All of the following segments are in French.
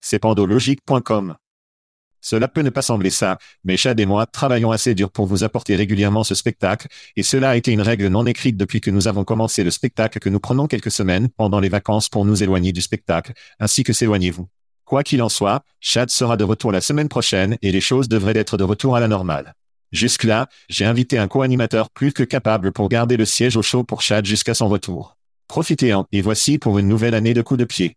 C'est pandologique.com. Cela peut ne pas sembler ça, mais Chad et moi travaillons assez dur pour vous apporter régulièrement ce spectacle, et cela a été une règle non écrite depuis que nous avons commencé le spectacle que nous prenons quelques semaines pendant les vacances pour nous éloigner du spectacle, ainsi que s'éloignez-vous. Quoi qu'il en soit, Chad sera de retour la semaine prochaine et les choses devraient être de retour à la normale. Jusque-là, j'ai invité un co-animateur plus que capable pour garder le siège au chaud pour Chad jusqu'à son retour. Profitez-en, et voici pour une nouvelle année de coups de pied.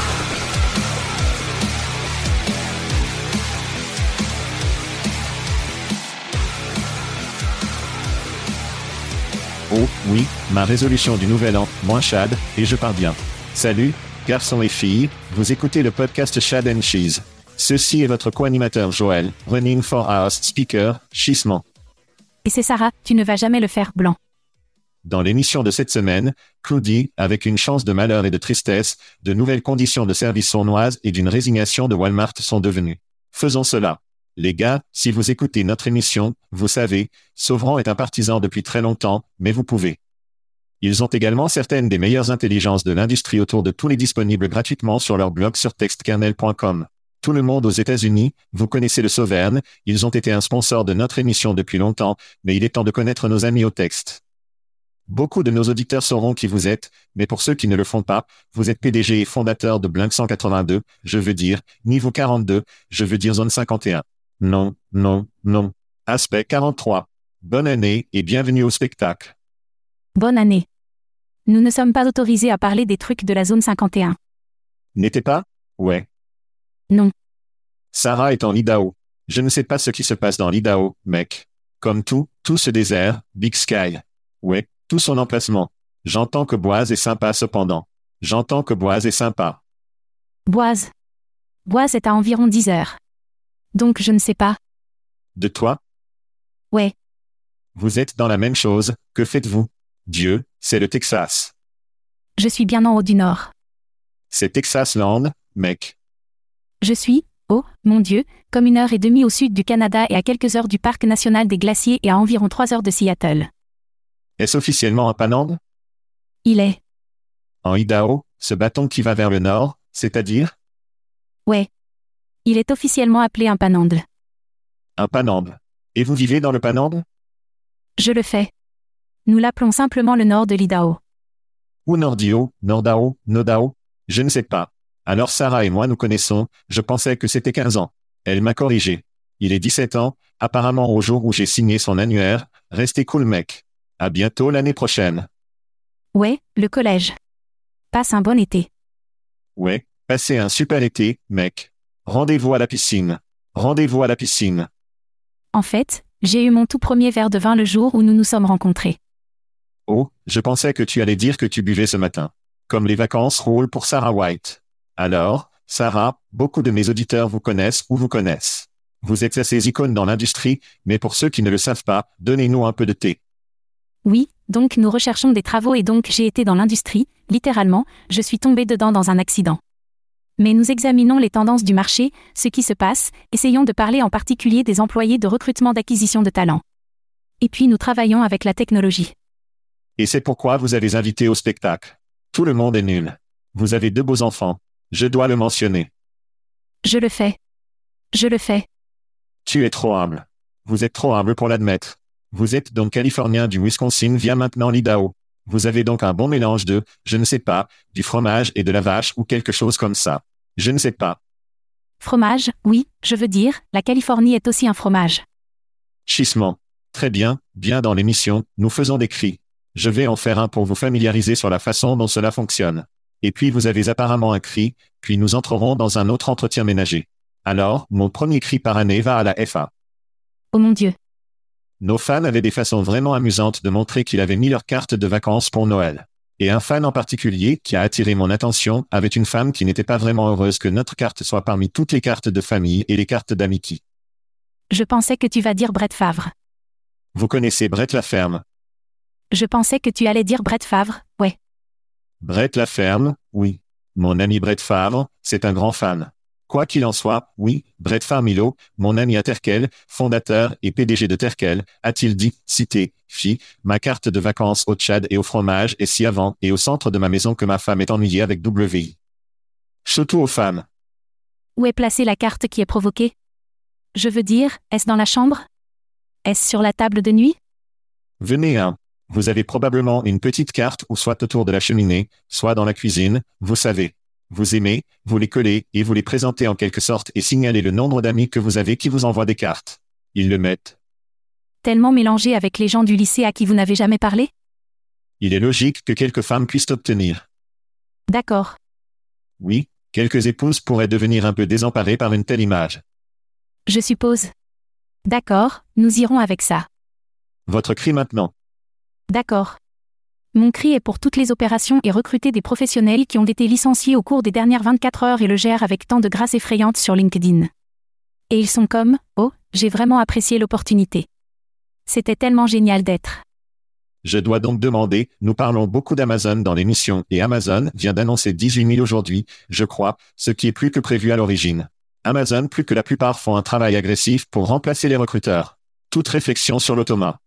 Oh, oui, ma résolution du nouvel an, moins Chad, et je pars bien. Salut, garçons et filles, vous écoutez le podcast Chad and Cheese. Ceci est votre co-animateur Joël, running for house speaker, chissement. Et c'est Sarah, tu ne vas jamais le faire blanc. Dans l'émission de cette semaine, Cloudy, avec une chance de malheur et de tristesse, de nouvelles conditions de service sournoises et d'une résignation de Walmart sont devenues. Faisons cela. Les gars, si vous écoutez notre émission, vous savez, Sauvron est un partisan depuis très longtemps, mais vous pouvez. Ils ont également certaines des meilleures intelligences de l'industrie autour de tous les disponibles gratuitement sur leur blog sur textkernel.com. Tout le monde aux États-Unis, vous connaissez le Sauverne, ils ont été un sponsor de notre émission depuis longtemps, mais il est temps de connaître nos amis au texte. Beaucoup de nos auditeurs sauront qui vous êtes, mais pour ceux qui ne le font pas, vous êtes PDG et fondateur de Blink 182, je veux dire, niveau 42, je veux dire zone 51. Non, non, non. Aspect 43. Bonne année et bienvenue au spectacle. Bonne année. Nous ne sommes pas autorisés à parler des trucs de la zone 51. N'était pas? Ouais. Non. Sarah est en Idaho. Je ne sais pas ce qui se passe dans l'Idaho, mec. Comme tout, tout ce désert, Big Sky. Ouais, tout son emplacement. J'entends que Boise est sympa cependant. J'entends que Boise est sympa. Boise. Boise est à environ 10 heures. Donc je ne sais pas. De toi? Ouais. Vous êtes dans la même chose, que faites-vous? Dieu, c'est le Texas. Je suis bien en haut du nord. C'est Texas Land, mec. Je suis, oh, mon Dieu, comme une heure et demie au sud du Canada et à quelques heures du parc national des glaciers et à environ trois heures de Seattle. Est-ce officiellement un Panande Il est. En Idaho, ce bâton qui va vers le nord, c'est-à-dire? Ouais. Il est officiellement appelé un panande. un Panande. Et vous vivez dans le Panande Je le fais. Nous l'appelons simplement le nord de l'Idaho. Ou Nordio, Nordao, Nodao? Je ne sais pas. Alors Sarah et moi nous connaissons, je pensais que c'était 15 ans. Elle m'a corrigé. Il est 17 ans, apparemment au jour où j'ai signé son annuaire, restez cool mec. À bientôt l'année prochaine. Ouais, le collège. Passe un bon été. Ouais, passez un super été, mec. Rendez-vous à la piscine. Rendez-vous à la piscine. En fait, j'ai eu mon tout premier verre de vin le jour où nous nous sommes rencontrés. Oh, je pensais que tu allais dire que tu buvais ce matin. Comme les vacances roulent pour Sarah White. Alors, Sarah, beaucoup de mes auditeurs vous connaissent ou vous connaissent. Vous êtes assez icône dans l'industrie, mais pour ceux qui ne le savent pas, donnez-nous un peu de thé. Oui, donc nous recherchons des travaux et donc j'ai été dans l'industrie, littéralement, je suis tombé dedans dans un accident. Mais nous examinons les tendances du marché, ce qui se passe, essayons de parler en particulier des employés de recrutement d'acquisition de talents. Et puis nous travaillons avec la technologie. Et c'est pourquoi vous avez invité au spectacle. Tout le monde est nul. Vous avez deux beaux enfants. Je dois le mentionner. Je le fais. Je le fais. Tu es trop humble. Vous êtes trop humble pour l'admettre. Vous êtes donc californien du Wisconsin via maintenant l'Idaho. Vous avez donc un bon mélange de, je ne sais pas, du fromage et de la vache ou quelque chose comme ça. Je ne sais pas. Fromage, oui, je veux dire, la Californie est aussi un fromage. Chissement. Très bien, bien dans l'émission, nous faisons des cris. Je vais en faire un pour vous familiariser sur la façon dont cela fonctionne. Et puis vous avez apparemment un cri, puis nous entrerons dans un autre entretien ménager. Alors, mon premier cri par année va à la FA. Oh mon Dieu. Nos fans avaient des façons vraiment amusantes de montrer qu'ils avaient mis leur carte de vacances pour Noël. Et un fan en particulier qui a attiré mon attention avait une femme qui n'était pas vraiment heureuse que notre carte soit parmi toutes les cartes de famille et les cartes d'amitié. Je pensais que tu vas dire Brett Favre. Vous connaissez Brett Laferme? Je pensais que tu allais dire Brett Favre, ouais. Brett Laferme, oui. Mon ami Brett Favre, c'est un grand fan. Quoi qu'il en soit, oui, Brett Farmilo, mon ami à Terkel, fondateur et PDG de Terkel, a-t-il dit, cité, fi, ma carte de vacances au Tchad et au fromage est si avant et au centre de ma maison que ma femme est ennuyée avec WI. Surtout aux femmes. Où est placée la carte qui est provoquée? Je veux dire, est-ce dans la chambre? Est-ce sur la table de nuit? Venez hein. Vous avez probablement une petite carte ou soit autour de la cheminée, soit dans la cuisine, vous savez. Vous aimez, vous les collez et vous les présentez en quelque sorte et signalez le nombre d'amis que vous avez qui vous envoient des cartes. Ils le mettent. Tellement mélangé avec les gens du lycée à qui vous n'avez jamais parlé? Il est logique que quelques femmes puissent obtenir. D'accord. Oui, quelques épouses pourraient devenir un peu désemparées par une telle image. Je suppose. D'accord, nous irons avec ça. Votre cri maintenant. D'accord. Mon cri est pour toutes les opérations et recruter des professionnels qui ont été licenciés au cours des dernières 24 heures et le gèrent avec tant de grâce effrayante sur LinkedIn. Et ils sont comme, oh, j'ai vraiment apprécié l'opportunité. C'était tellement génial d'être. Je dois donc demander, nous parlons beaucoup d'Amazon dans l'émission et Amazon vient d'annoncer 18 000 aujourd'hui, je crois, ce qui est plus que prévu à l'origine. Amazon plus que la plupart font un travail agressif pour remplacer les recruteurs. Toute réflexion sur l'automa.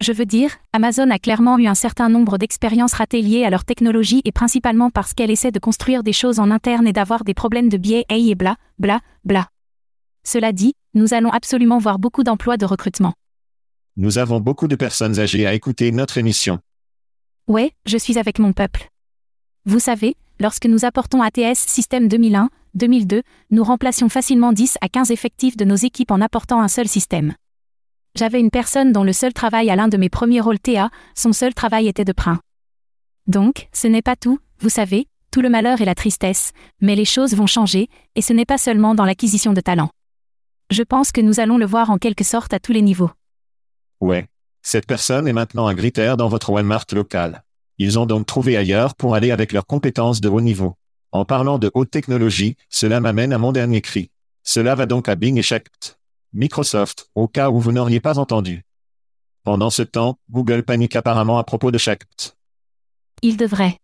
Je veux dire, Amazon a clairement eu un certain nombre d'expériences ratées liées à leur technologie et principalement parce qu'elle essaie de construire des choses en interne et d'avoir des problèmes de biais et bla, bla, bla. Cela dit, nous allons absolument voir beaucoup d'emplois de recrutement. Nous avons beaucoup de personnes âgées à écouter notre émission. Ouais, je suis avec mon peuple. Vous savez, lorsque nous apportons ATS Système 2001, 2002, nous remplacions facilement 10 à 15 effectifs de nos équipes en apportant un seul système. J'avais une personne dont le seul travail à l'un de mes premiers rôles TA, son seul travail était de prin. Donc, ce n'est pas tout, vous savez, tout le malheur et la tristesse, mais les choses vont changer, et ce n'est pas seulement dans l'acquisition de talent. Je pense que nous allons le voir en quelque sorte à tous les niveaux. Ouais. Cette personne est maintenant un gritter dans votre Walmart local. Ils ont donc trouvé ailleurs pour aller avec leurs compétences de haut niveau. En parlant de haute technologie, cela m'amène à mon dernier cri. Cela va donc à Bing et. Microsoft, au cas où vous n'auriez pas entendu. Pendant ce temps, Google panique apparemment à propos de Shact. Il devrait.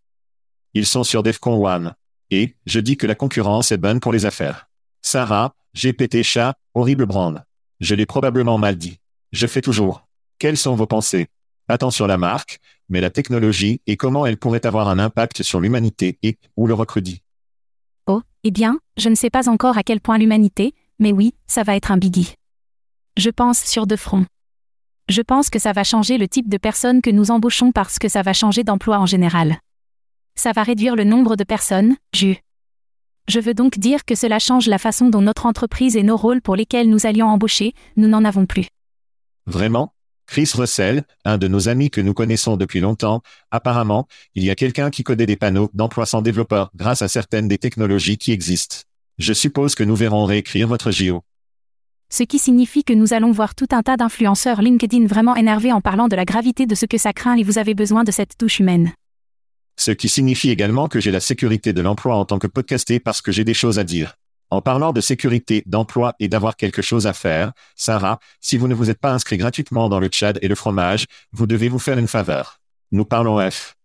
Ils sont sur DEFCON 1. Et, je dis que la concurrence est bonne pour les affaires. Sarah, GPT chat, horrible brand. Je l'ai probablement mal dit. Je fais toujours. Quelles sont vos pensées? Attention la marque, mais la technologie et comment elle pourrait avoir un impact sur l'humanité et, ou le recrudit. Oh, eh bien, je ne sais pas encore à quel point l'humanité, mais oui, ça va être un biggie. Je pense sur deux fronts. Je pense que ça va changer le type de personnes que nous embauchons parce que ça va changer d'emploi en général. Ça va réduire le nombre de personnes, je. Je veux donc dire que cela change la façon dont notre entreprise et nos rôles pour lesquels nous allions embaucher, nous n'en avons plus. Vraiment? Chris Russell, un de nos amis que nous connaissons depuis longtemps, apparemment, il y a quelqu'un qui codait des panneaux d'emploi sans développeur grâce à certaines des technologies qui existent. Je suppose que nous verrons réécrire votre JO ce qui signifie que nous allons voir tout un tas d'influenceurs LinkedIn vraiment énervés en parlant de la gravité de ce que ça craint et vous avez besoin de cette touche humaine. Ce qui signifie également que j'ai la sécurité de l'emploi en tant que podcasté parce que j'ai des choses à dire. En parlant de sécurité, d'emploi et d'avoir quelque chose à faire, Sarah, si vous ne vous êtes pas inscrit gratuitement dans le Tchad et le fromage, vous devez vous faire une faveur. Nous parlons F.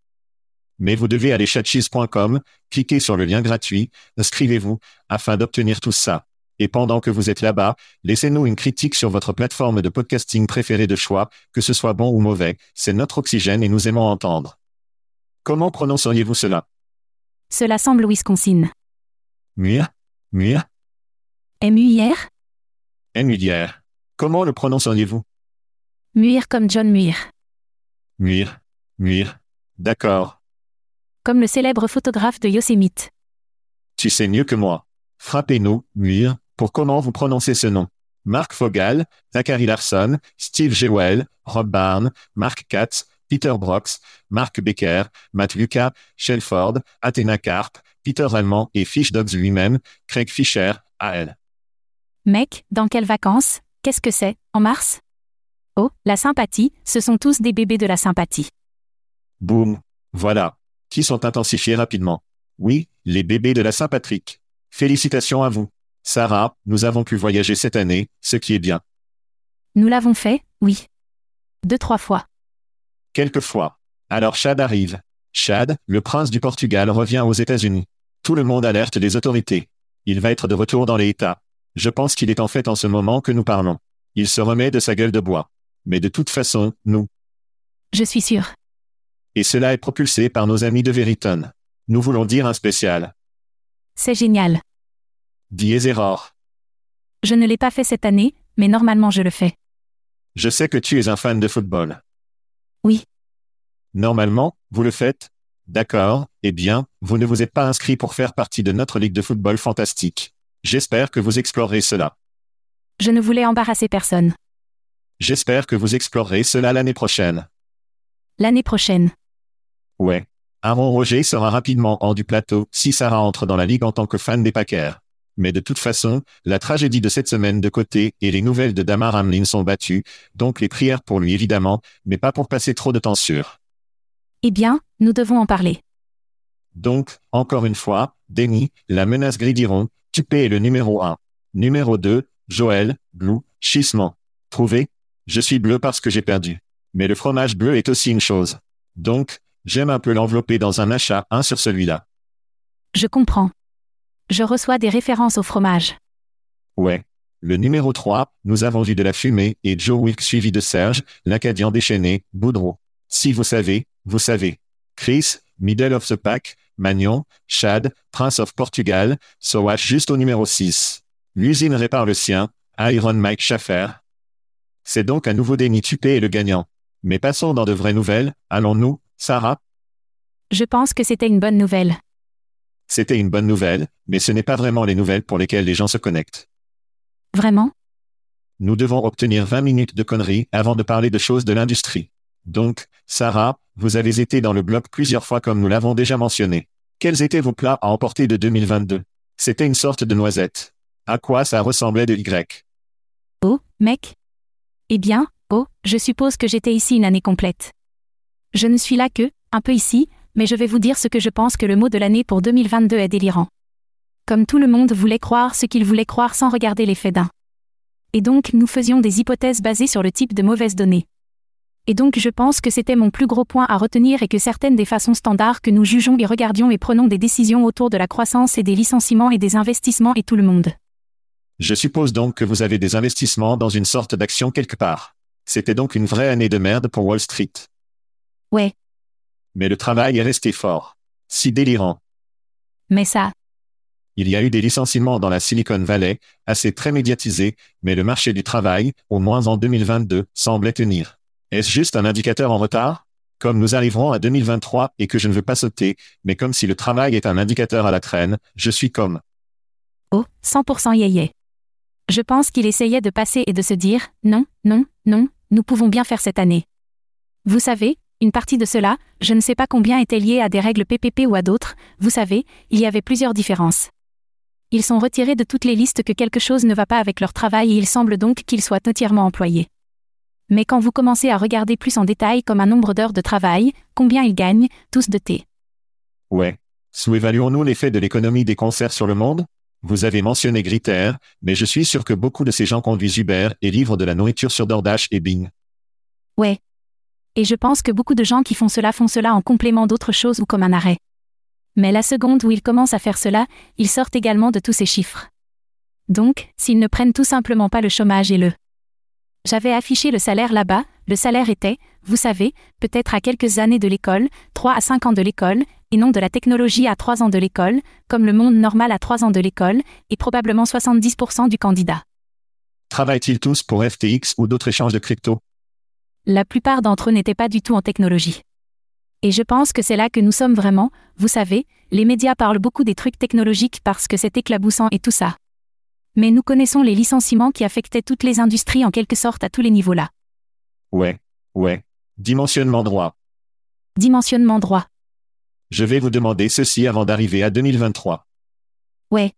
Mais vous devez aller chatcheese.com, cliquez sur le lien gratuit, inscrivez-vous, afin d'obtenir tout ça. Et pendant que vous êtes là-bas, laissez-nous une critique sur votre plateforme de podcasting préférée de choix, que ce soit bon ou mauvais, c'est notre oxygène et nous aimons entendre. Comment prononceriez-vous cela? Cela semble Wisconsin. Muir? Muir? M-U-I-R Muir. Comment le prononceriez-vous? Muir comme John Muir. Muir? Muir? D'accord. Comme le célèbre photographe de Yosemite. Tu sais mieux que moi. Frappez-nous, Muir, pour comment vous prononcez ce nom? Mark Fogal, Zachary Larson, Steve Jewell, Rob Barnes, Mark Katz, Peter Brox, Mark Becker, Matt Lucas, Shelford, Athena Karp, Peter Allemand et Fish Dogs lui-même, Craig Fisher, AL. Mec, dans quelles vacances? Qu'est-ce que c'est En mars? Oh, la sympathie, ce sont tous des bébés de la sympathie. Boum. Voilà. Qui sont intensifiés rapidement? Oui, les bébés de la Saint-Patrick. Félicitations à vous. Sarah, nous avons pu voyager cette année, ce qui est bien. Nous l'avons fait, oui. Deux, trois fois. Quelquefois. Alors Chad arrive. Chad, le prince du Portugal, revient aux États-Unis. Tout le monde alerte les autorités. Il va être de retour dans les États. Je pense qu'il est en fait en ce moment que nous parlons. Il se remet de sa gueule de bois. Mais de toute façon, nous. Je suis sûr. Et cela est propulsé par nos amis de Veriton. Nous voulons dire un spécial. C'est génial. Dies error. Je ne l'ai pas fait cette année, mais normalement je le fais. Je sais que tu es un fan de football. Oui. Normalement, vous le faites D'accord, eh bien, vous ne vous êtes pas inscrit pour faire partie de notre ligue de football fantastique. J'espère que vous explorerez cela. Je ne voulais embarrasser personne. J'espère que vous explorerez cela l'année prochaine. L'année prochaine. Ouais. Aaron Roger sera rapidement hors du plateau si Sarah entre dans la ligue en tant que fan des Packers. Mais de toute façon, la tragédie de cette semaine de côté et les nouvelles de Damar Hamlin sont battues, donc les prières pour lui évidemment, mais pas pour passer trop de temps sur. Eh bien, nous devons en parler. Donc, encore une fois, Denis, la menace Gridiron, Tupé est le numéro 1. Numéro 2, Joël, Blue, Chissement. Trouvé Je suis bleu parce que j'ai perdu. Mais le fromage bleu est aussi une chose. Donc, j'aime un peu l'envelopper dans un achat 1 sur celui-là. Je comprends. Je reçois des références au fromage. Ouais. Le numéro 3, nous avons vu de la fumée et Joe Wilk suivi de Serge, l'Acadien déchaîné, Boudreau. Si vous savez, vous savez. Chris, Middle of the Pack, Magnon, Chad, Prince of Portugal, Sowash juste au numéro 6. L'usine répare le sien, Iron Mike Schaffer. C'est donc un nouveau Denis Tupé et le gagnant. Mais passons dans de vraies nouvelles, allons-nous, Sarah? Je pense que c'était une bonne nouvelle. C'était une bonne nouvelle, mais ce n'est pas vraiment les nouvelles pour lesquelles les gens se connectent. Vraiment? Nous devons obtenir 20 minutes de conneries avant de parler de choses de l'industrie. Donc, Sarah, vous avez été dans le blog plusieurs fois comme nous l'avons déjà mentionné. Quels étaient vos plats à emporter de 2022 C'était une sorte de noisette. À quoi ça ressemblait de Y? Oh, mec? Eh bien, oh, je suppose que j'étais ici une année complète. Je ne suis là que, un peu ici, mais je vais vous dire ce que je pense que le mot de l'année pour 2022 est délirant. Comme tout le monde voulait croire ce qu'il voulait croire sans regarder les faits d'un. Et donc nous faisions des hypothèses basées sur le type de mauvaises données. Et donc je pense que c'était mon plus gros point à retenir et que certaines des façons standards que nous jugeons et regardions et prenons des décisions autour de la croissance et des licenciements et des investissements et tout le monde. Je suppose donc que vous avez des investissements dans une sorte d'action quelque part. C'était donc une vraie année de merde pour Wall Street. Ouais. Mais le travail est resté fort. Si délirant. Mais ça, Il y a eu des licenciements dans la Silicon Valley, assez très médiatisés, mais le marché du travail, au moins en 2022, semblait tenir. Est-ce juste un indicateur en retard? Comme nous arriverons à 2023 et que je ne veux pas sauter, mais comme si le travail est un indicateur à la traîne, je suis comme. oh, 100% yéyé. Je pense qu'il essayait de passer et de se dire, non, non, non, nous pouvons bien faire cette année. Vous savez, une partie de cela, je ne sais pas combien était lié à des règles PPP ou à d'autres, vous savez, il y avait plusieurs différences. Ils sont retirés de toutes les listes que quelque chose ne va pas avec leur travail et il semble donc qu'ils soient entièrement employés. Mais quand vous commencez à regarder plus en détail comme un nombre d'heures de travail, combien ils gagnent, tous de thé. Ouais. Sous-évaluons-nous l'effet de l'économie des concerts sur le monde? Vous avez mentionné Griter, mais je suis sûr que beaucoup de ces gens conduisent Uber et livrent de la nourriture sur DoorDash et Bing. Ouais. Et je pense que beaucoup de gens qui font cela font cela en complément d'autres choses ou comme un arrêt. Mais la seconde où ils commencent à faire cela, ils sortent également de tous ces chiffres. Donc, s'ils ne prennent tout simplement pas le chômage et le... J'avais affiché le salaire là-bas, le salaire était, vous savez, peut-être à quelques années de l'école, 3 à 5 ans de l'école, et non de la technologie à 3 ans de l'école, comme le monde normal à 3 ans de l'école, et probablement 70% du candidat. Travaillent-ils tous pour FTX ou d'autres échanges de crypto? La plupart d'entre eux n'étaient pas du tout en technologie. Et je pense que c'est là que nous sommes vraiment, vous savez, les médias parlent beaucoup des trucs technologiques parce que c'est éclaboussant et tout ça. Mais nous connaissons les licenciements qui affectaient toutes les industries en quelque sorte à tous les niveaux là. Ouais, ouais. Dimensionnement droit. Dimensionnement droit. Je vais vous demander ceci avant d'arriver à 2023. Ouais.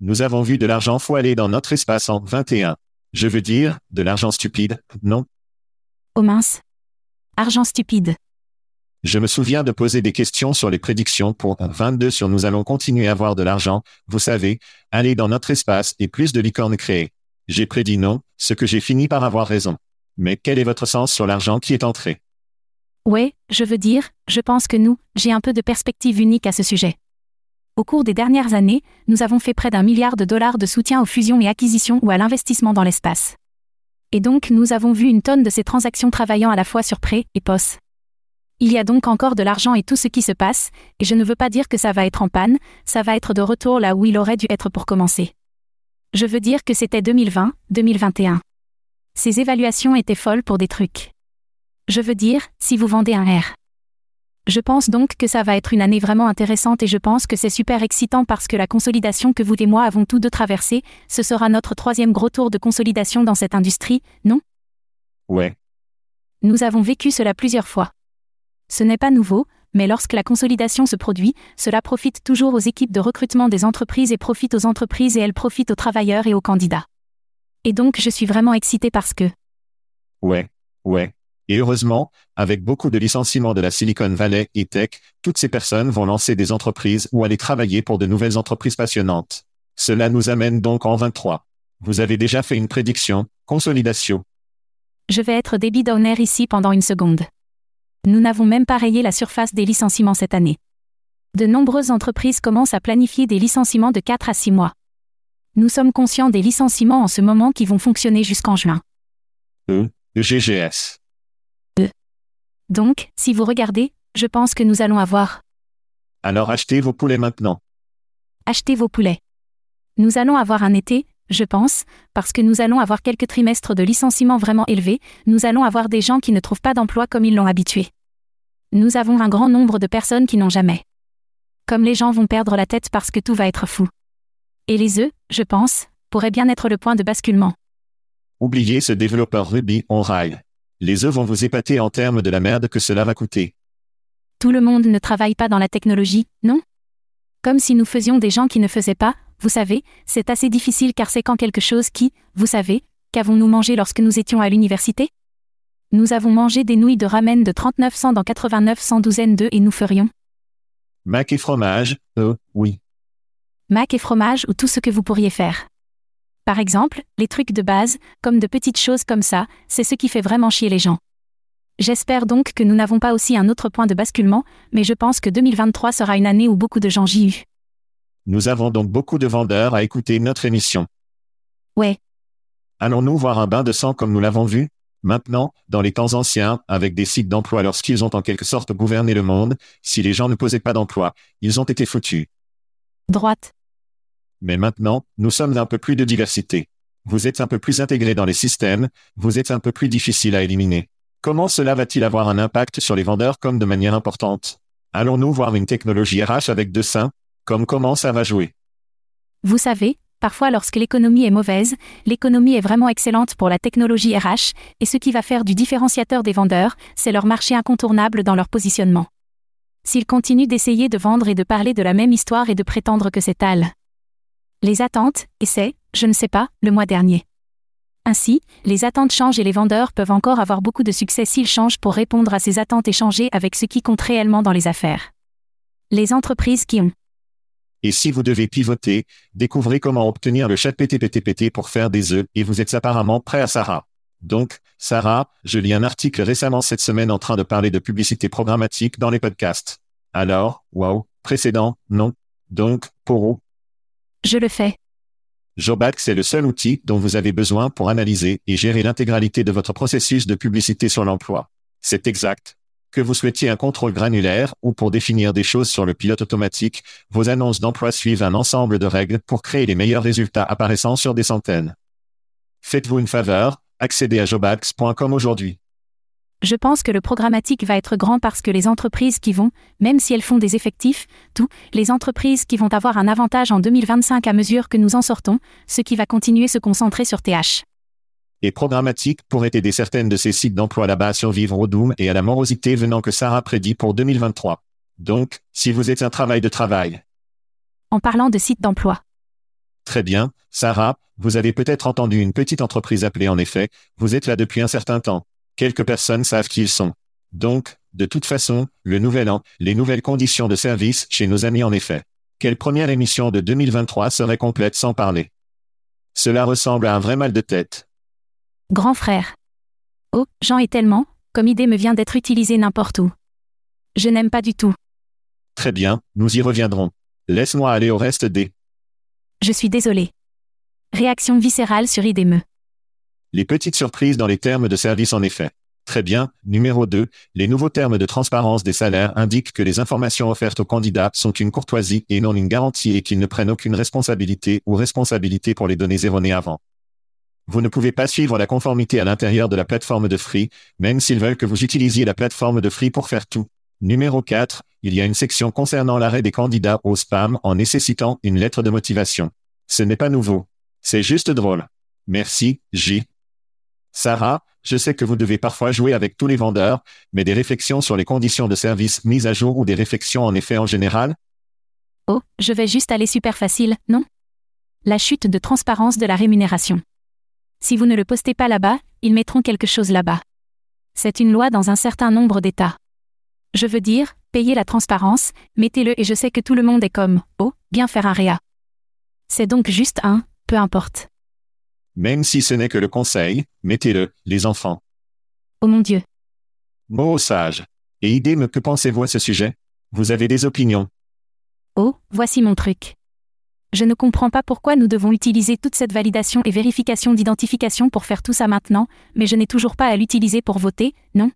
Nous avons vu de l'argent foiler dans notre espace en 21. Je veux dire, de l'argent stupide, non Oh mince. Argent stupide. Je me souviens de poser des questions sur les prédictions pour 22 sur nous allons continuer à avoir de l'argent, vous savez, aller dans notre espace et plus de licornes créées. J'ai prédit non, ce que j'ai fini par avoir raison. Mais quel est votre sens sur l'argent qui est entré? Ouais, je veux dire, je pense que nous, j'ai un peu de perspective unique à ce sujet. Au cours des dernières années, nous avons fait près d'un milliard de dollars de soutien aux fusions et acquisitions ou à l'investissement dans l'espace. Et donc nous avons vu une tonne de ces transactions travaillant à la fois sur prêt et POS. Il y a donc encore de l'argent et tout ce qui se passe, et je ne veux pas dire que ça va être en panne, ça va être de retour là où il aurait dû être pour commencer. Je veux dire que c'était 2020, 2021. Ces évaluations étaient folles pour des trucs. Je veux dire, si vous vendez un R. Je pense donc que ça va être une année vraiment intéressante et je pense que c'est super excitant parce que la consolidation que vous et moi avons tous deux traversée, ce sera notre troisième gros tour de consolidation dans cette industrie, non? Ouais. Nous avons vécu cela plusieurs fois. Ce n'est pas nouveau, mais lorsque la consolidation se produit, cela profite toujours aux équipes de recrutement des entreprises et profite aux entreprises et elles profitent aux travailleurs et aux candidats. Et donc je suis vraiment excité parce que... Ouais, ouais. Et heureusement, avec beaucoup de licenciements de la Silicon Valley et Tech, toutes ces personnes vont lancer des entreprises ou aller travailler pour de nouvelles entreprises passionnantes. Cela nous amène donc en 23. Vous avez déjà fait une prédiction, consolidation. Je vais être débit d'honneur ici pendant une seconde. Nous n'avons même pas rayé la surface des licenciements cette année. De nombreuses entreprises commencent à planifier des licenciements de 4 à 6 mois. Nous sommes conscients des licenciements en ce moment qui vont fonctionner jusqu'en juin. E, GGS. Donc, si vous regardez, je pense que nous allons avoir Alors achetez vos poulets maintenant. acheté vos poulets. Nous allons avoir un été, je pense, parce que nous allons avoir quelques trimestres de licenciements vraiment élevés, nous allons avoir des gens qui ne trouvent pas d'emploi comme ils l'ont habitué. Nous avons un grand nombre de personnes qui n'ont jamais. Comme les gens vont perdre la tête parce que tout va être fou. Et les œufs, je pense, pourraient bien être le point de basculement. Oubliez ce développeur Ruby on rail. Les œufs vont vous épater en termes de la merde que cela va coûter. Tout le monde ne travaille pas dans la technologie, non? Comme si nous faisions des gens qui ne faisaient pas, vous savez, c'est assez difficile car c'est quand quelque chose qui, vous savez, qu'avons-nous mangé lorsque nous étions à l'université? Nous avons mangé des nouilles de ramen de 39 cents dans 89 cents douzaines d'œufs et nous ferions? Mac et fromage, euh, oui. mac et fromage ou tout ce que vous pourriez faire. Par exemple, les trucs de base, comme de petites choses comme ça, c'est ce qui fait vraiment chier les gens. J'espère donc que nous n'avons pas aussi un autre point de basculement, mais je pense que 2023 sera une année où beaucoup de gens j'y eu. Nous avons donc beaucoup de vendeurs à écouter notre émission. Ouais, Allons-nous voir un bain de sang comme nous l'avons vu? Maintenant, dans les temps anciens, avec des sites d'emploi lorsqu'ils ont en quelque sorte gouverné le monde, si les gens ne posaient pas d'emploi, ils ont été foutus. droite. Mais maintenant, nous sommes un peu plus de diversité. Vous êtes un peu plus intégrés dans les systèmes, vous êtes un peu plus difficile à éliminer. Comment cela va-t-il avoir un impact sur les vendeurs comme de manière importante? Allons-nous voir une technologie RH avec deux seins Comme comment ça va jouer? Vous savez, parfois lorsque l'économie est mauvaise, l'économie est vraiment excellente pour la technologie RH, et ce qui va faire du différenciateur des vendeurs, c'est leur marché incontournable dans leur positionnement. S'ils continuent d'essayer de vendre et de parler de la même histoire et de prétendre que c'est tal. Les attentes, et c'est, je ne sais pas, le mois dernier. Ainsi, les attentes changent et les vendeurs peuvent encore avoir beaucoup de succès s'ils changent pour répondre à ces attentes et changer avec ce qui compte réellement dans les affaires. Les entreprises qui ont Et si vous devez pivoter, découvrez comment obtenir le chat PTPTPT pour faire des œufs et vous êtes apparemment prêt à Sarah. Donc, Sarah, je lis un article récemment cette semaine en train de parler de publicité programmatique dans les podcasts. Alors, wow, précédent, non. Donc, pour où Je le fais. Jobax est le seul outil dont vous avez besoin pour analyser et gérer l'intégralité de votre processus de publicité sur l'emploi. C'est exact. Que vous souhaitiez un contrôle granulaire ou pour définir des choses sur le pilote automatique, vos annonces d'emploi suivent un ensemble de règles pour créer les meilleurs résultats apparaissant sur des centaines. Faites-vous une faveur, accédez à jobax.com aujourd'hui. Je pense que le programmatique va être grand parce que les entreprises qui vont, même si elles font des effectifs, tout, les entreprises qui vont avoir un avantage en 2025 à mesure que nous en sortons, ce qui va continuer se concentrer sur TH. Et programmatique pourrait aider certaines de ces sites d'emploi là-bas à survivre au doom et à la morosité venant que Sarah prédit pour 2023. Donc, si vous êtes un travail de travail. En parlant de sites d'emploi. Très bien, Sarah, vous avez peut-être entendu une petite entreprise appelée en effet, vous êtes là depuis un certain temps. Quelques personnes savent qui ils sont. Donc, de toute façon, le nouvel an, les nouvelles conditions de service chez nos amis en effet. Quelle première émission de 2023 serait complète sans parler? Cela ressemble à un vrai mal de tête. Grand frère. Oh, Jean est tellement, comme idée me vient d'être utilisée n'importe où. Je n'aime pas du tout. Très bien, nous y reviendrons. Laisse-moi aller au reste des. Je suis désolé. Réaction viscérale sur IDME. Les petites surprises dans les termes de service en effet. Très bien. Numéro 2. Les nouveaux termes de transparence des salaires indiquent que les informations offertes aux candidats sont une courtoisie et non une garantie et qu'ils ne prennent aucune responsabilité ou responsabilité pour les données erronées avant. Vous ne pouvez pas suivre la conformité à l'intérieur de la plateforme de Free, même s'ils veulent que vous utilisiez la plateforme de Free pour faire tout. Numéro 4. Il y a une section concernant l'arrêt des candidats au spam en nécessitant une lettre de motivation. Ce n'est pas nouveau. C'est juste drôle. Merci, J. Sarah, je sais que vous devez parfois jouer avec tous les vendeurs, mais des réflexions sur les conditions de service mises à jour ou des réflexions en effet en général? Oh, je vais juste aller super facile, non? La chute de transparence de la rémunération. Si vous ne le postez pas là-bas, ils mettront quelque chose là-bas. C'est une loi dans un certain nombre d'États. Je veux dire, payez la transparence, mettez-le et je sais que tout le monde est comme, oh, bien faire un réa. C'est donc juste un, peu importe. Même si ce n'est que le conseil, mettez-le, les enfants. Oh mon Dieu. Mot sage. Et idée, que pensez-vous à ce sujet? Vous avez des opinions Oh, voici mon truc. Je ne comprends pas pourquoi nous devons utiliser toute cette validation et vérification d'identification pour faire tout ça maintenant, mais je n'ai toujours pas à l'utiliser pour voter, non?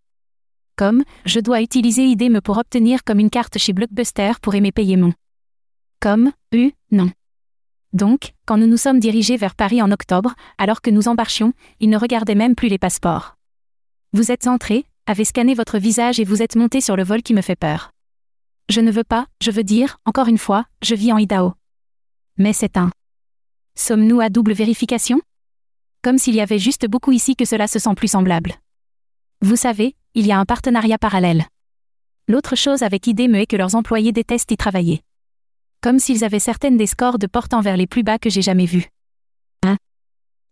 Comme, je dois utiliser IDME pour obtenir comme une carte chez Blockbuster pour aimer payer mon. Comme, U, non. Donc, quand nous nous sommes dirigés vers Paris en octobre, alors que nous embarchions, ils ne regardaient même plus les passeports. Vous êtes entré, avez scanné votre visage et vous êtes monté sur le vol qui me fait peur. Je ne veux pas, je veux dire, encore une fois, je vis en Idaho. Mais c'est un. Sommes-nous à double vérification? Comme s'il y avait juste beaucoup ici que cela se sent plus semblable. Vous savez, il y a un partenariat parallèle. L'autre chose avec IDME est que leurs employés détestent y travailler comme s'ils avaient certaines des scores de portant vers les plus bas que j'ai jamais vus. Hein?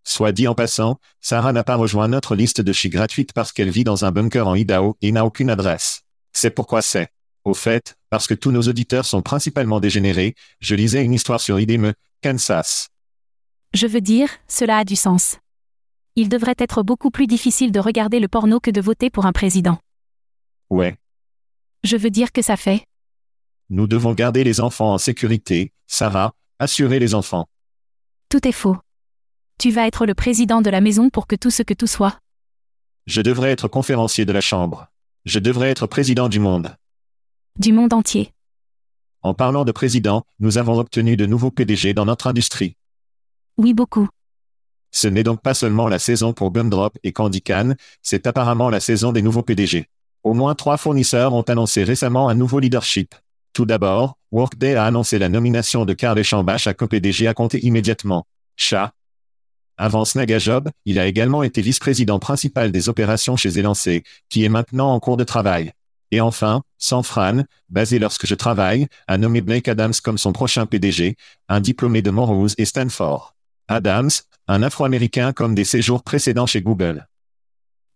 Soit dit en passant, Sarah n'a pas rejoint notre liste de chi gratuite parce qu'elle vit dans un bunker en Idaho et n'a aucune adresse. C'est pourquoi c'est. Au fait, parce que tous nos auditeurs sont principalement dégénérés, je lisais une histoire sur IDME, Kansas. Je veux dire, cela a du sens. Il devrait être beaucoup plus difficile de regarder le porno que de voter pour un président. Ouais. Je veux dire que ça fait. Nous devons garder les enfants en sécurité, Sarah, assurer les enfants. Tout est faux. Tu vas être le président de la maison pour que tout ce que tout soit. Je devrais être conférencier de la Chambre. Je devrais être président du monde. Du monde entier. En parlant de président, nous avons obtenu de nouveaux PDG dans notre industrie. Oui, beaucoup. Ce n'est donc pas seulement la saison pour Gumdrop et Candy Can, c'est apparemment la saison des nouveaux PDG. Au moins trois fournisseurs ont annoncé récemment un nouveau leadership. Tout d'abord, Workday a annoncé la nomination de Carl Chambach à co-PDG à compter immédiatement. Chat. Avant Snagajob, il a également été vice-président principal des opérations chez Elancé, qui est maintenant en cours de travail. Et enfin, Sanfran, basé lorsque je travaille, a nommé Blake Adams comme son prochain PDG, un diplômé de Montrose et Stanford. Adams, un Afro-Américain comme des séjours précédents chez Google.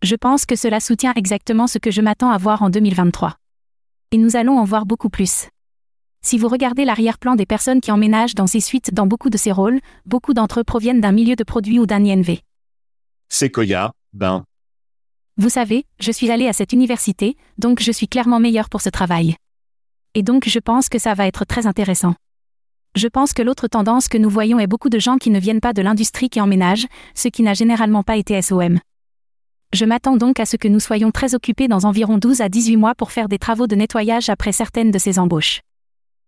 Je pense que cela soutient exactement ce que je m'attends à voir en 2023. Et nous allons en voir beaucoup plus. Si vous regardez l'arrière-plan des personnes qui emménagent dans ces suites dans beaucoup de ces rôles, beaucoup d'entre eux proviennent d'un milieu de produits ou d'un INV. Sequoia, ben. Vous savez, je suis allé à cette université, donc je suis clairement meilleur pour ce travail. Et donc je pense que ça va être très intéressant. Je pense que l'autre tendance que nous voyons est beaucoup de gens qui ne viennent pas de l'industrie qui emménagent, ce qui n'a généralement pas été SOM. Je m'attends donc à ce que nous soyons très occupés dans environ 12 à 18 mois pour faire des travaux de nettoyage après certaines de ces embauches.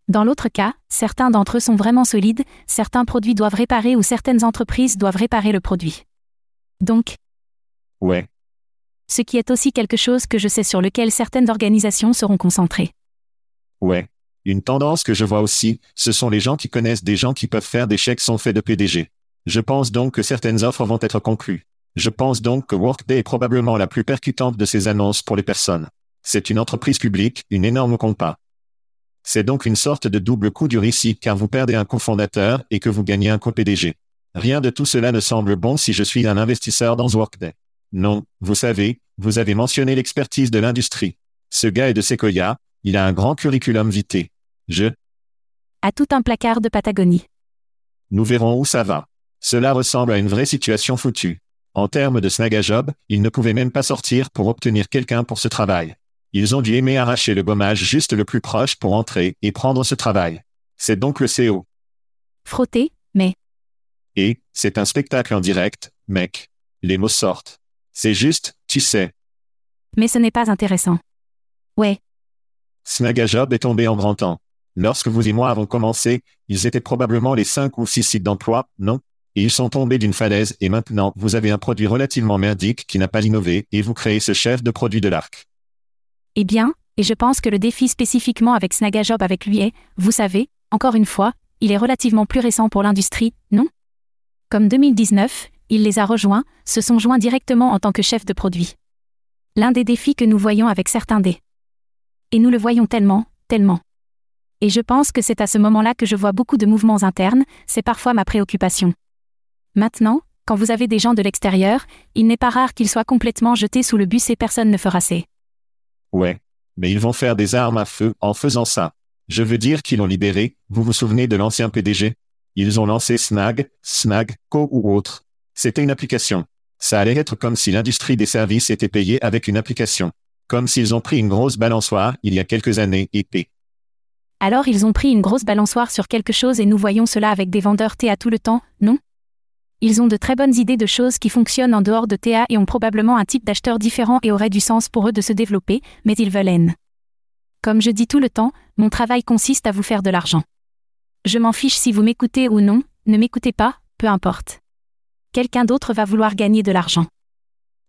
Dans l'autre cas, certains d'entre eux sont vraiment solides, certains produits doivent réparer ou certaines entreprises doivent réparer le produit. Donc, Ouais. ce qui est aussi quelque chose que je sais sur lequel certaines organisations seront concentrées. Ouais. Une tendance que je vois aussi, ce sont les gens qui connaissent des gens qui peuvent faire des chèques sans fait de PDG. Je pense donc que certaines offres vont être conclues. Je pense donc que Workday est probablement la plus percutante de ces annonces pour les personnes. C'est une entreprise publique, une énorme compas. C'est donc une sorte de double coup dur ici car vous perdez un cofondateur et que vous gagnez un co-PDG. Rien de tout cela ne semble bon si je suis un investisseur dans Workday. Non, vous savez, vous avez mentionné l'expertise de l'industrie. Ce gars est de Sequoia, il a un grand curriculum vitae. Je, À tout un placard de Patagonie. nous verrons où ça va. Cela ressemble à une vraie situation foutue. En termes de snag à job, ils ne pouvaient même pas sortir pour obtenir quelqu'un pour ce travail. Ils ont dû aimer arracher le gommage juste le plus proche pour entrer et prendre ce travail. C'est donc le CO. Frotter, mais, Et, c'est un spectacle en direct, mec. Les mots sortent. C'est juste, tu sais, mais ce n'est pas intéressant. Ouais, Snagajob est tombé en grand temps. Lorsque vous et moi avons commencé, ils étaient probablement les cinq ou six sites d'emploi, non? Ils sont tombés d'une falaise et maintenant vous avez un produit relativement merdique qui n'a pas innové et vous créez ce chef de produit de l'arc. eh bien, et je pense que le défi spécifiquement avec Snagajob avec lui est, vous savez, encore une fois, il est relativement plus récent pour l'industrie, non? Comme 2019, il les a rejoints, se sont joints directement en tant que chef de produit. L'un des défis que nous voyons avec certains des. Et nous le voyons tellement, tellement. Et je pense que c'est à ce moment-là que je vois beaucoup de mouvements internes, c'est parfois ma préoccupation. Maintenant, quand vous avez des gens de l'extérieur, il n'est pas rare qu'ils soient complètement jetés sous le bus et personne ne fera c'est. Ouais. Mais ils vont faire des armes à feu en faisant ça. Je veux dire qu'ils l'ont libéré, vous vous souvenez de l'ancien PDG? Ils ont lancé Snag, Snag, Co ou autre. C'était une application. Ça allait être comme si l'industrie des services était payée avec une application. Comme s'ils ont pris une grosse balançoire il y a quelques années et p. Alors ils ont pris une grosse balançoire sur quelque chose et nous voyons cela avec des vendeurs TA tout le temps, non? Ils ont de très bonnes idées de choses qui fonctionnent en dehors de TA et ont probablement un type d'acheteur différent et aurait du sens pour eux de se développer, mais ils veulent N. Comme je dis tout le temps, mon travail consiste à vous faire de l'argent. Je m'en fiche si vous m'écoutez ou non, ne m'écoutez pas, peu importe. Quelqu'un d'autre va vouloir gagner de l'argent.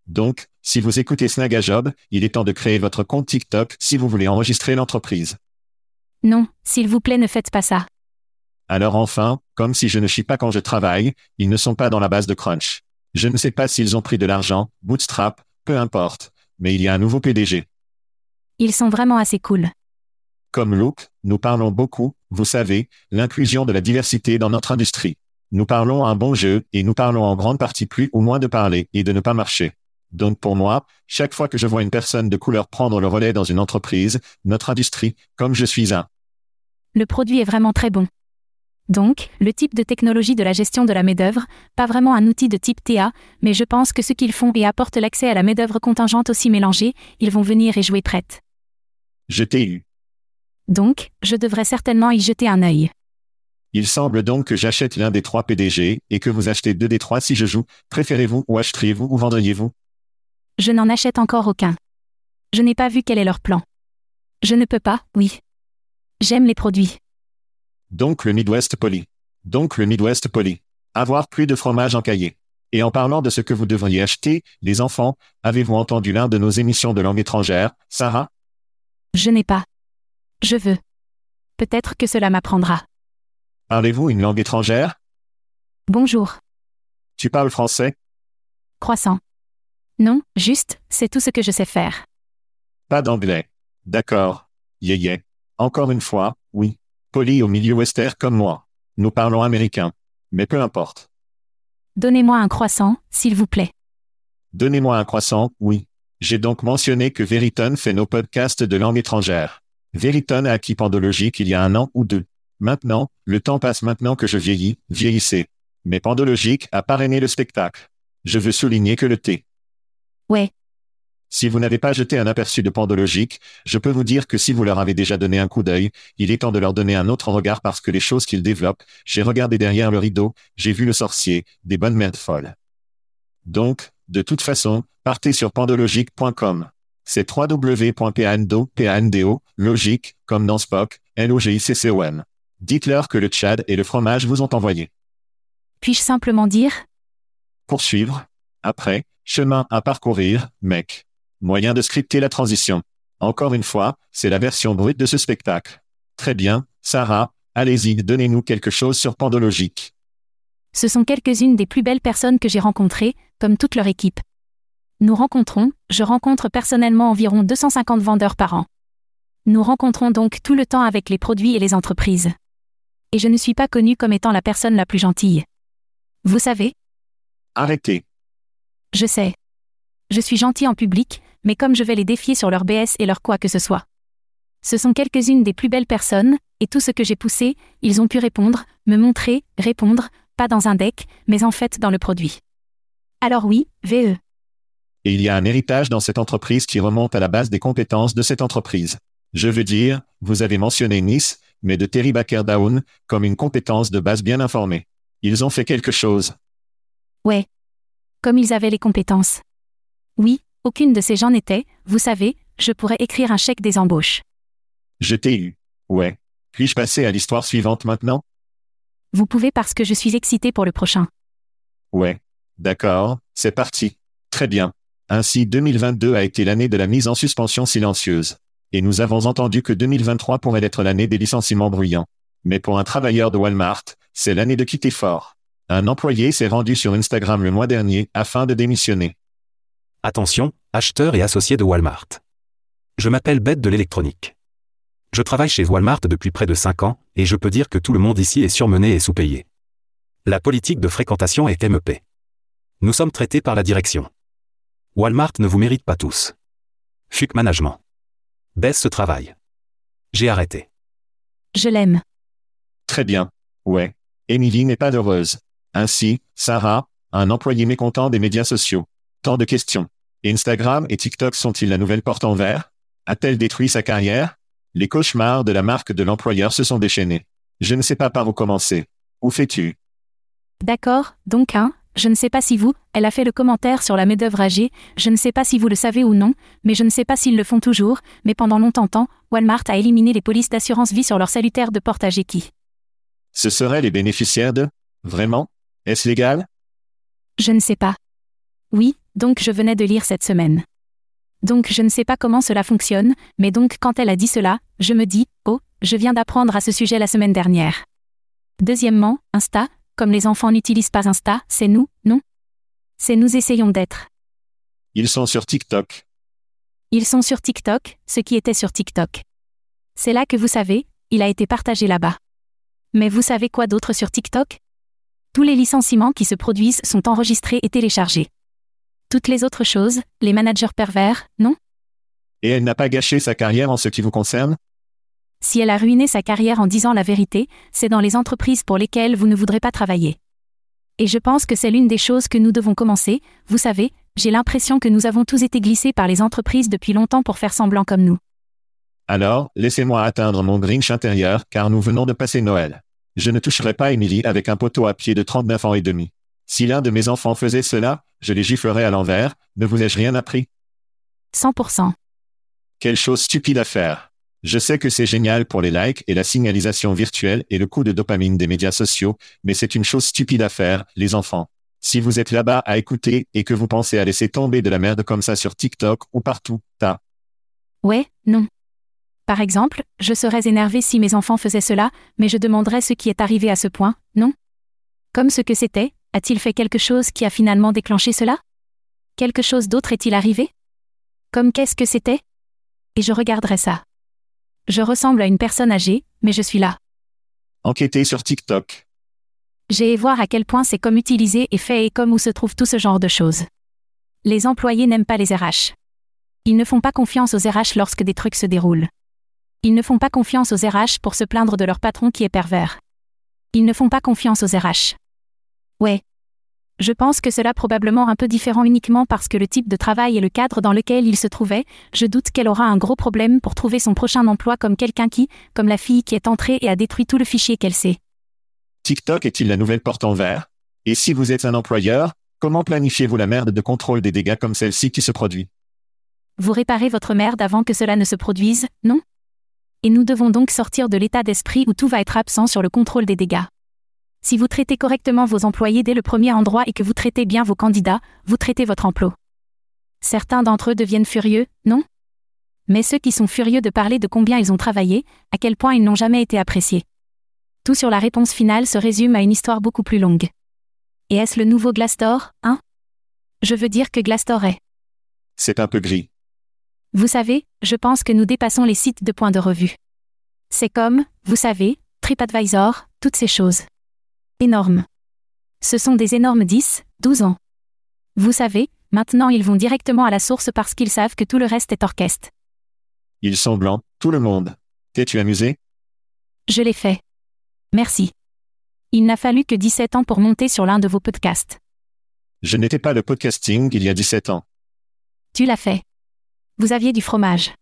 Donc, si vous écoutez Snagajob, il est temps de créer votre compte TikTok si vous voulez enregistrer l'entreprise. Non, s'il vous plaît ne faites pas ça. Alors enfin, comme si je ne chie pas quand je travaille, ils ne sont pas dans la base de Crunch. Je ne sais pas s'ils ont pris de l'argent, Bootstrap, peu importe, mais il y a un nouveau PDG. Ils sont vraiment assez cool. Comme Luke, nous parlons beaucoup, vous savez, l'inclusion de la diversité dans notre industrie. Nous parlons un bon jeu et nous parlons en grande partie plus ou moins de parler et de ne pas marcher. Donc pour moi, chaque fois que je vois une personne de couleur prendre le relais dans une entreprise, notre industrie, comme je suis un, Le produit est vraiment très bon. Donc, le type de technologie de la gestion de la main-d'œuvre, pas vraiment un outil de type TA, mais je pense que ce qu'ils font et apportent l'accès à la main-d'œuvre contingente aussi mélangée, ils vont venir et jouer prête. je t'ai eu. Donc, je devrais certainement y jeter un œil. Il semble donc que j'achète l'un des trois PDG et que vous achetez deux des trois si je joue. Préférez-vous ou achèteriez-vous ou vendriez-vous? Je n'en achète encore aucun. Je n'ai pas vu quel est leur plan. Je ne peux pas, oui. J'aime les produits. Donc le Midwest Poly. Donc le Midwest Poly. Avoir plus de fromage en cahier. Et en parlant de ce que vous devriez acheter, les enfants, avez-vous entendu l'un de nos émissions de langue étrangère, Sarah? Je n'ai pas. Je veux. Peut-être que cela m'apprendra. Parlez-vous une langue étrangère? Bonjour. Tu parles français? Croissant. Non, juste, c'est tout ce que je sais faire. Pas d'anglais. D'accord. Yeah yeah. Encore une fois, oui. Poli au milieu western comme moi. Nous parlons américain. Mais peu importe. Donnez-moi un croissant, s'il vous plaît. Donnez-moi un croissant, oui. J'ai donc mentionné que Veriton fait nos podcasts de langue étrangère. Veriton a acquis Pandologique il y a un an ou deux. Maintenant, le temps passe maintenant que je vieillis, vieillissez. Mais Pandologique a parrainé le spectacle. Je veux souligner que le thé. Ouais. Si vous n'avez pas jeté un aperçu de Pandologique, je peux vous dire que si vous leur avez déjà donné un coup d'œil, il est temps de leur donner un autre regard parce que les choses qu'ils développent, j'ai regardé derrière le rideau, j'ai vu le sorcier, des bonnes merdes folles. Donc, de toute façon, partez sur pandologique.com. C'est www.pando, P-A-N-D-O, logique, comme dans Spock, L-O-G-I-C-C-O-M. Dites-leur que le Tchad et le fromage vous ont envoyé. Puis-je simplement dire? Poursuivre. Après, chemin à parcourir, mec. Moyen de scripter la transition. Encore une fois, c'est la version brute de ce spectacle. Très bien, Sarah, allez-y, donnez-nous quelque chose sur Pandologique. Ce sont quelques-unes des plus belles personnes que j'ai rencontrées, comme toute leur équipe. Nous rencontrons, je rencontre personnellement environ 250 vendeurs par an. Nous rencontrons donc tout le temps avec les produits et les entreprises. Et je ne suis pas connue comme étant la personne la plus gentille. Vous savez? Arrêtez. Je sais. Je suis gentil en public, mais comme je vais les défier sur leur BS et leur quoi que ce soit. Ce sont quelques-unes des plus belles personnes, et tout ce que j'ai poussé, ils ont pu répondre, me montrer, répondre, pas dans un deck, mais en fait dans le produit. Alors oui, VE. Et il y a un héritage dans cette entreprise qui remonte à la base des compétences de cette entreprise. Je veux dire, vous avez mentionné Nice, mais de Terry Baker Down, comme une compétence de base bien informée. Ils ont fait quelque chose. Ouais. Comme ils avaient les compétences. Oui, aucune de ces gens n'était, vous savez, je pourrais écrire un chèque des embauches. Je t'ai eu. Ouais. Puis-je passer à l'histoire suivante maintenant? Vous pouvez parce que je suis excité pour le prochain. Ouais. D'accord, c'est parti. Très bien. Ainsi 2022 a été l'année de la mise en suspension silencieuse. Et nous avons entendu que 2023 pourrait être l'année des licenciements bruyants. Mais pour un travailleur de Walmart, c'est l'année de quitter fort. Un employé s'est rendu sur Instagram le mois dernier afin de démissionner. Attention, acheteur et associé de Walmart. Je m'appelle Bête de l'électronique. Je travaille chez Walmart depuis près de 5 ans, et je peux dire que tout le monde ici est surmené et sous-payé. La politique de fréquentation est MEP. Nous sommes traités par la direction. Walmart ne vous mérite pas tous. Fuck Management. Baisse ce travail. J'ai arrêté. Je l'aime. Très bien. Ouais. Émilie n'est pas heureuse. Ainsi, Sarah, un employé mécontent des médias sociaux. Tant de questions. Instagram et TikTok sont-ils la nouvelle porte en verre? A-t-elle détruit sa carrière? Les cauchemars de la marque de l'employeur se sont déchaînés. Je ne sais pas par où commencer. Où fais-tu? D'accord, donc hein, je ne sais pas si vous, elle a fait le commentaire sur la main-d'œuvre âgée, je ne sais pas si vous le savez ou non, mais je ne sais pas s'ils le font toujours, mais pendant longtemps temps, Walmart a éliminé les polices d'assurance vie sur leur salutaire de porte âgée qui? Ce seraient les bénéficiaires de? Vraiment? Est-ce légal? Je ne sais pas. Oui, donc je venais de lire cette semaine. Donc je ne sais pas comment cela fonctionne, mais donc quand elle a dit cela, je me dis, oh, je viens d'apprendre à ce sujet la semaine dernière. Deuxièmement, Insta, comme les enfants n'utilisent pas Insta, c'est nous, non? C'est nous essayons d'être. Ils sont sur TikTok. Ils sont sur TikTok, ce qui était sur TikTok. C'est là que vous savez, il a été partagé là-bas. Mais vous savez quoi d'autre sur TikTok? Tous les licenciements qui se produisent sont enregistrés et téléchargés. Toutes les autres choses, les managers pervers, non? Et elle n'a pas gâché sa carrière en ce qui vous concerne? Si elle a ruiné sa carrière en disant la vérité, c'est dans les entreprises pour lesquelles vous ne voudrez pas travailler. Et je pense que c'est l'une des choses que nous devons commencer, vous savez, j'ai l'impression que nous avons tous été glissés par les entreprises depuis longtemps pour faire semblant comme nous. Alors, laissez-moi atteindre mon Grinch intérieur, car nous venons de passer Noël. Je ne toucherai pas Emily avec un poteau à pied de 39 ans et demi. Si l'un de mes enfants faisait cela, je les giflerais à l'envers, ne vous ai-je rien appris? 100%. Quelle chose stupide à faire. Je sais que c'est génial pour les likes et la signalisation virtuelle et le coup de dopamine des médias sociaux, mais c'est une chose stupide à faire, les enfants. Si vous êtes là-bas à écouter et que vous pensez à laisser tomber de la merde comme ça sur TikTok ou partout, ta. Ouais, non. Par exemple, je serais énervé si mes enfants faisaient cela, mais je demanderais ce qui est arrivé à ce point, non? Comme ce que c'était, a-t-il fait quelque chose qui a finalement déclenché cela? Quelque chose d'autre est-il arrivé? Comme qu'est-ce que c'était? Et je regarderais ça. Je ressemble à une personne âgée, mais je suis là. Enquêtez sur TikTok. J'ai voir à quel point c'est comme utilisé et fait et comme où se trouve tout ce genre de choses. Les employés n'aiment pas les RH. Ils ne font pas confiance aux RH lorsque des trucs se déroulent. Ils ne font pas confiance aux RH pour se plaindre de leur patron qui est pervers. Ils ne font pas confiance aux RH. Ouais. Je pense que cela probablement un peu différent uniquement parce que le type de travail et le cadre dans lequel il se trouvait, je doute qu'elle aura un gros problème pour trouver son prochain emploi comme quelqu'un qui, comme la fille qui est entrée et a détruit tout le fichier qu'elle sait. TikTok est-il la nouvelle porte en verre? Et si vous êtes un employeur, comment planifiez-vous la merde de contrôle des dégâts comme celle-ci qui se produit? Vous réparez votre merde avant que cela ne se produise, non? Et nous devons donc sortir de l'état d'esprit où tout va être absent sur le contrôle des dégâts. Si vous traitez correctement vos employés dès le premier endroit et que vous traitez bien vos candidats, vous traitez votre emploi. Certains d'entre eux deviennent furieux, non? Mais ceux qui sont furieux de parler de combien ils ont travaillé, à quel point ils n'ont jamais été appréciés. Tout sur la réponse finale se résume à une histoire beaucoup plus longue. Et est-ce le nouveau Glassdoor, hein? Je veux dire que Glassdoor est. C'est un peu gris. Vous savez, je pense que nous dépassons les sites de points de revue. C'est comme, vous savez, TripAdvisor, toutes ces choses. Énormes. Ce sont des énormes 10, 12 ans. Vous savez, maintenant ils vont directement à la source parce qu'ils savent que tout le reste est orchestre. Ils sont blancs, tout le monde. T'es-tu amusé? Je l'ai fait. Merci. Il n'a fallu que 17 ans pour monter sur l'un de vos podcasts. Je n'étais pas le podcasting il y a 17 ans. Tu l'as fait. Vous aviez du fromage.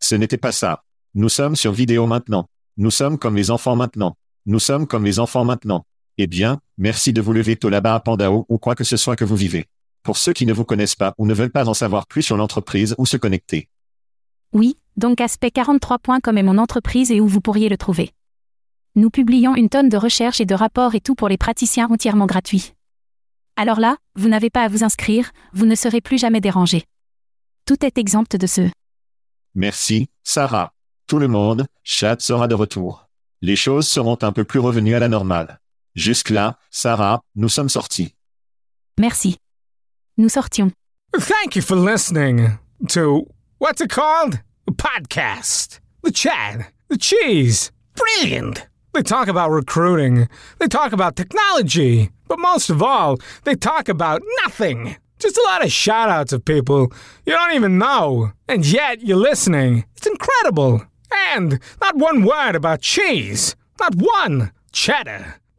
Ce n'était pas ça. Nous sommes sur vidéo maintenant. Nous sommes comme les enfants maintenant. Nous sommes comme les enfants maintenant. Eh bien, merci de vous lever tôt là-bas à Pandao ou quoi que ce soit que vous vivez. Pour ceux qui ne vous connaissent pas ou ne veulent pas en savoir plus sur l'entreprise ou se connecter. Oui, donc aspect43.com est mon entreprise et où vous pourriez le trouver. Nous publions une tonne de recherches et de rapports et tout pour les praticiens entièrement gratuits. Alors là, vous n'avez pas à vous inscrire, vous ne serez plus jamais dérangé. Tout est exempt de ce. Merci, Sarah. Tout le monde, chat sera de retour. Les choses seront un peu plus revenues à la normale. Jusque-là, Sarah, nous sommes sortis. Merci. Nous sortions. Thank you for listening to what's it called? A podcast. The Chad. The Cheese. Brilliant. They talk about recruiting. They talk about technology. But most of all, they talk about nothing. Just a lot of shout outs of people you don't even know. And yet you're listening. It's incredible. And not one word about cheese. Not one. Cheddar.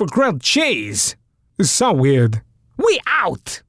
for grilled cheese. It's so weird. We out!